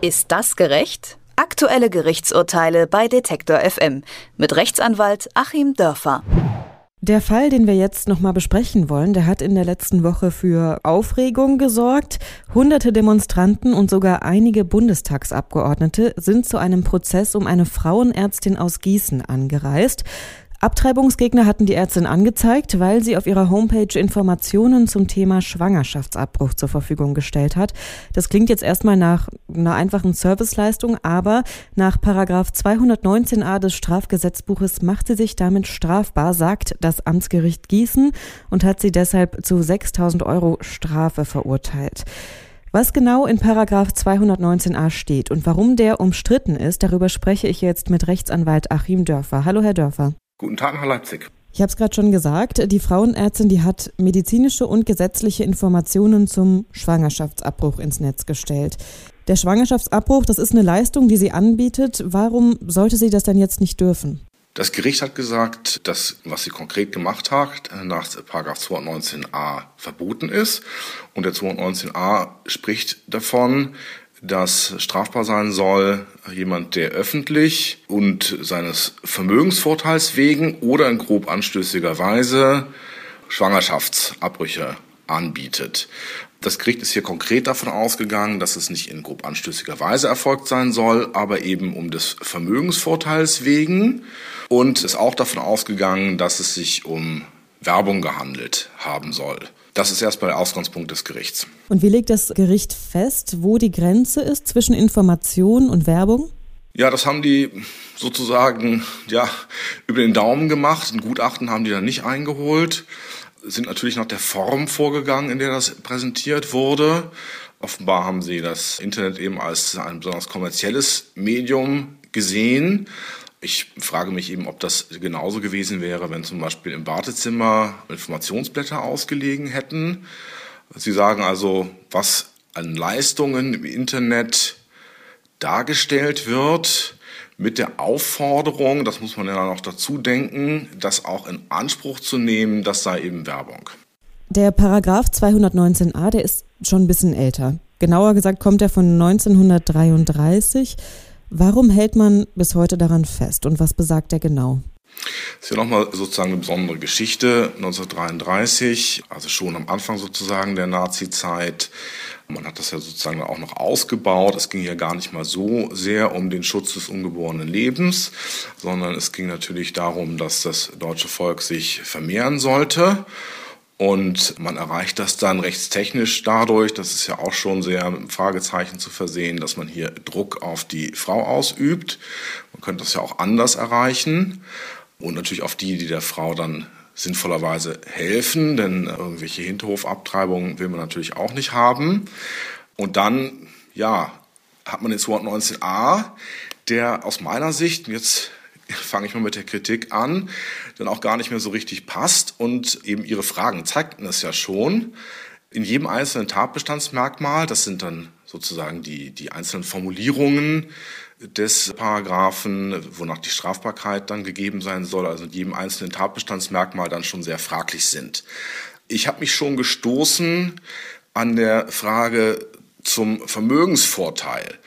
Ist das gerecht? Aktuelle Gerichtsurteile bei Detektor FM mit Rechtsanwalt Achim Dörfer. Der Fall, den wir jetzt nochmal besprechen wollen, der hat in der letzten Woche für Aufregung gesorgt. Hunderte Demonstranten und sogar einige Bundestagsabgeordnete sind zu einem Prozess um eine Frauenärztin aus Gießen angereist. Abtreibungsgegner hatten die Ärztin angezeigt, weil sie auf ihrer Homepage Informationen zum Thema Schwangerschaftsabbruch zur Verfügung gestellt hat. Das klingt jetzt erstmal nach einer einfachen Serviceleistung, aber nach Paragraph 219a des Strafgesetzbuches macht sie sich damit strafbar, sagt das Amtsgericht Gießen und hat sie deshalb zu 6000 Euro Strafe verurteilt. Was genau in Paragraph 219a steht und warum der umstritten ist, darüber spreche ich jetzt mit Rechtsanwalt Achim Dörfer. Hallo, Herr Dörfer. Guten Tag nach Leipzig. Ich habe es gerade schon gesagt, die Frauenärztin, die hat medizinische und gesetzliche Informationen zum Schwangerschaftsabbruch ins Netz gestellt. Der Schwangerschaftsabbruch, das ist eine Leistung, die sie anbietet. Warum sollte sie das denn jetzt nicht dürfen? Das Gericht hat gesagt, dass was sie konkret gemacht hat, nach 219a verboten ist. Und der 219a spricht davon, das strafbar sein soll jemand, der öffentlich und seines Vermögensvorteils wegen oder in grob anstößiger Weise Schwangerschaftsabbrüche anbietet. Das Gericht ist hier konkret davon ausgegangen, dass es nicht in grob anstößiger Weise erfolgt sein soll, aber eben um des Vermögensvorteils wegen und ist auch davon ausgegangen, dass es sich um Werbung gehandelt haben soll. Das ist erstmal der Ausgangspunkt des Gerichts. Und wie legt das Gericht fest, wo die Grenze ist zwischen Information und Werbung? Ja, das haben die sozusagen ja über den Daumen gemacht. Ein Gutachten haben die da nicht eingeholt. Sind natürlich nach der Form vorgegangen, in der das präsentiert wurde. Offenbar haben sie das Internet eben als ein besonders kommerzielles Medium gesehen. Ich frage mich eben, ob das genauso gewesen wäre, wenn zum Beispiel im Wartezimmer Informationsblätter ausgelegen hätten. Sie sagen also, was an Leistungen im Internet dargestellt wird, mit der Aufforderung, das muss man ja noch dazu denken, das auch in Anspruch zu nehmen, das sei eben Werbung. Der Paragraph 219a, der ist schon ein bisschen älter. Genauer gesagt kommt er von 1933. Warum hält man bis heute daran fest und was besagt er genau? Das ist ja nochmal sozusagen eine besondere Geschichte. 1933, also schon am Anfang sozusagen der Nazi-Zeit. Man hat das ja sozusagen auch noch ausgebaut. Es ging ja gar nicht mal so sehr um den Schutz des ungeborenen Lebens, sondern es ging natürlich darum, dass das deutsche Volk sich vermehren sollte. Und man erreicht das dann rechtstechnisch dadurch, das ist ja auch schon sehr mit Fragezeichen zu versehen, dass man hier Druck auf die Frau ausübt. Man könnte das ja auch anders erreichen. Und natürlich auf die, die der Frau dann sinnvollerweise helfen, denn irgendwelche Hinterhofabtreibungen will man natürlich auch nicht haben. Und dann, ja, hat man den 219a, der aus meiner Sicht, jetzt fange ich mal mit der Kritik an, dann auch gar nicht mehr so richtig passt. Und eben Ihre Fragen zeigten es ja schon. In jedem einzelnen Tatbestandsmerkmal, das sind dann sozusagen die, die einzelnen Formulierungen des Paragraphen, wonach die Strafbarkeit dann gegeben sein soll, also in jedem einzelnen Tatbestandsmerkmal dann schon sehr fraglich sind. Ich habe mich schon gestoßen an der Frage zum Vermögensvorteil.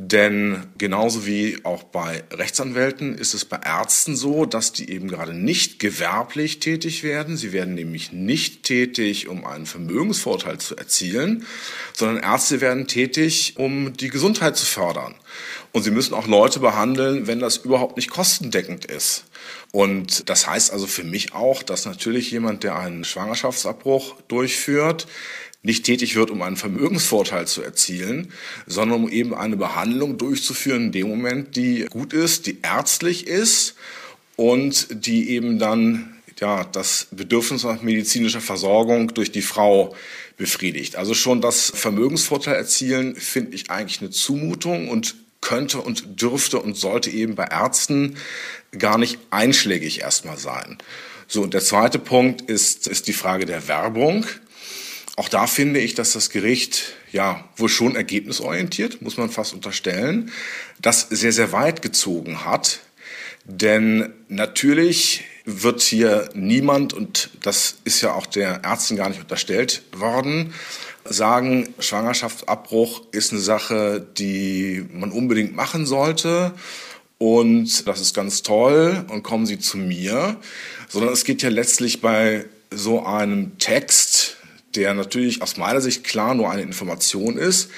Denn genauso wie auch bei Rechtsanwälten ist es bei Ärzten so, dass die eben gerade nicht gewerblich tätig werden. Sie werden nämlich nicht tätig, um einen Vermögensvorteil zu erzielen, sondern Ärzte werden tätig, um die Gesundheit zu fördern. Und sie müssen auch Leute behandeln, wenn das überhaupt nicht kostendeckend ist. Und das heißt also für mich auch, dass natürlich jemand, der einen Schwangerschaftsabbruch durchführt, nicht tätig wird, um einen Vermögensvorteil zu erzielen, sondern um eben eine Behandlung durchzuführen in dem Moment, die gut ist, die ärztlich ist und die eben dann ja, das Bedürfnis nach medizinischer Versorgung durch die Frau befriedigt. Also schon das Vermögensvorteil erzielen finde ich eigentlich eine Zumutung und könnte und dürfte und sollte eben bei Ärzten gar nicht einschlägig erstmal sein. So, und der zweite Punkt ist, ist die Frage der Werbung. Auch da finde ich, dass das Gericht ja wohl schon ergebnisorientiert, muss man fast unterstellen, das sehr, sehr weit gezogen hat. Denn natürlich wird hier niemand, und das ist ja auch der Ärzten gar nicht unterstellt worden, sagen, Schwangerschaftsabbruch ist eine Sache, die man unbedingt machen sollte und das ist ganz toll und kommen Sie zu mir, sondern es geht ja letztlich bei so einem Text, der natürlich aus meiner Sicht klar nur eine Information ist,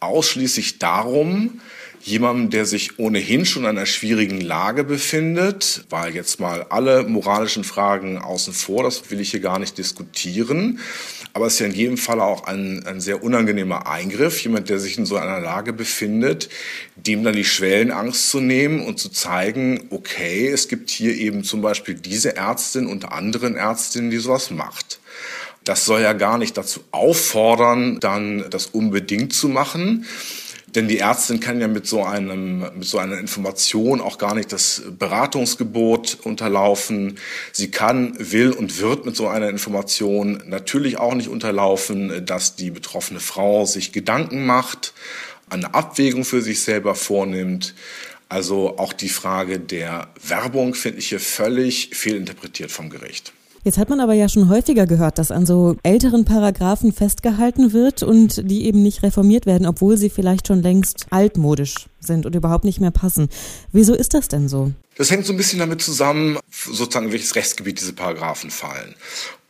ausschließlich darum, jemandem, der sich ohnehin schon in einer schwierigen Lage befindet, weil jetzt mal alle moralischen Fragen außen vor, das will ich hier gar nicht diskutieren, aber es ist ja in jedem Fall auch ein, ein sehr unangenehmer Eingriff, jemand, der sich in so einer Lage befindet, dem dann die Schwellenangst zu nehmen und zu zeigen, okay, es gibt hier eben zum Beispiel diese Ärztin unter anderen Ärztinnen, die sowas macht. Das soll ja gar nicht dazu auffordern, dann das unbedingt zu machen. Denn die Ärztin kann ja mit so einem, mit so einer Information auch gar nicht das Beratungsgebot unterlaufen. Sie kann, will und wird mit so einer Information natürlich auch nicht unterlaufen, dass die betroffene Frau sich Gedanken macht, eine Abwägung für sich selber vornimmt. Also auch die Frage der Werbung finde ich hier völlig fehlinterpretiert vom Gericht. Jetzt hat man aber ja schon häufiger gehört, dass an so älteren Paragraphen festgehalten wird und die eben nicht reformiert werden, obwohl sie vielleicht schon längst altmodisch sind und überhaupt nicht mehr passen. Wieso ist das denn so? Das hängt so ein bisschen damit zusammen, sozusagen in welches Rechtsgebiet diese Paragraphen fallen.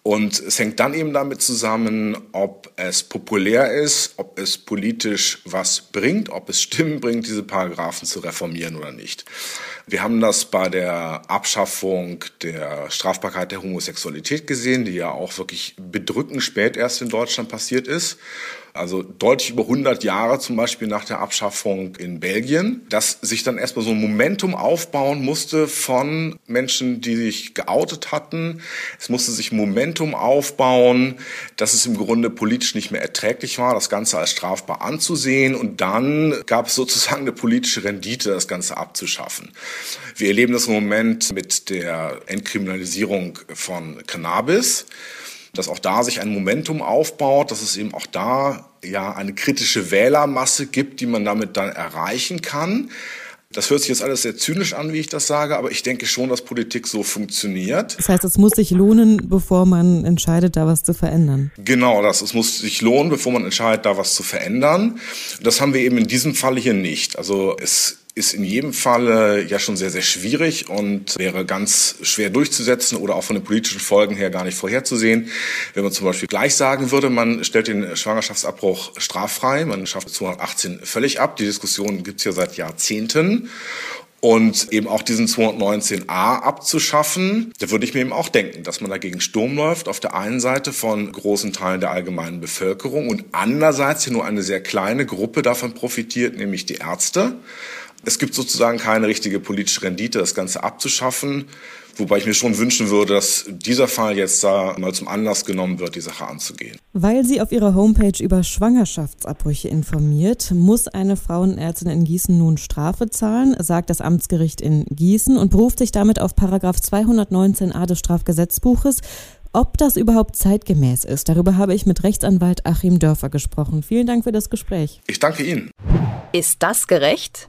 Und es hängt dann eben damit zusammen, ob es populär ist, ob es politisch was bringt, ob es Stimmen bringt, diese Paragraphen zu reformieren oder nicht. Wir haben das bei der Abschaffung der Strafbarkeit der Homosexualität gesehen, die ja auch wirklich bedrückend spät erst in Deutschland passiert ist also deutlich über 100 Jahre zum Beispiel nach der Abschaffung in Belgien, dass sich dann erstmal so ein Momentum aufbauen musste von Menschen, die sich geoutet hatten. Es musste sich Momentum aufbauen, dass es im Grunde politisch nicht mehr erträglich war, das Ganze als strafbar anzusehen. Und dann gab es sozusagen eine politische Rendite, das Ganze abzuschaffen. Wir erleben das im Moment mit der Entkriminalisierung von Cannabis dass auch da sich ein Momentum aufbaut, dass es eben auch da ja eine kritische Wählermasse gibt, die man damit dann erreichen kann. Das hört sich jetzt alles sehr zynisch an, wie ich das sage, aber ich denke schon, dass Politik so funktioniert. Das heißt, es muss sich lohnen, bevor man entscheidet, da was zu verändern. Genau das. Es muss sich lohnen, bevor man entscheidet, da was zu verändern. Das haben wir eben in diesem Fall hier nicht. Also es ist in jedem Fall ja schon sehr, sehr schwierig und wäre ganz schwer durchzusetzen oder auch von den politischen Folgen her gar nicht vorherzusehen. Wenn man zum Beispiel gleich sagen würde, man stellt den Schwangerschaftsabbruch straffrei, man schafft 218 völlig ab. Die Diskussion gibt es ja seit Jahrzehnten. Und eben auch diesen 219a abzuschaffen, da würde ich mir eben auch denken, dass man dagegen Sturm läuft, auf der einen Seite von großen Teilen der allgemeinen Bevölkerung und andererseits hier nur eine sehr kleine Gruppe davon profitiert, nämlich die Ärzte. Es gibt sozusagen keine richtige politische Rendite, das Ganze abzuschaffen. Wobei ich mir schon wünschen würde, dass dieser Fall jetzt da mal zum Anlass genommen wird, die Sache anzugehen. Weil sie auf ihrer Homepage über Schwangerschaftsabbrüche informiert, muss eine Frauenärztin in Gießen nun Strafe zahlen, sagt das Amtsgericht in Gießen und beruft sich damit auf Paragraph 219a des Strafgesetzbuches. Ob das überhaupt zeitgemäß ist, darüber habe ich mit Rechtsanwalt Achim Dörfer gesprochen. Vielen Dank für das Gespräch. Ich danke Ihnen. Ist das gerecht?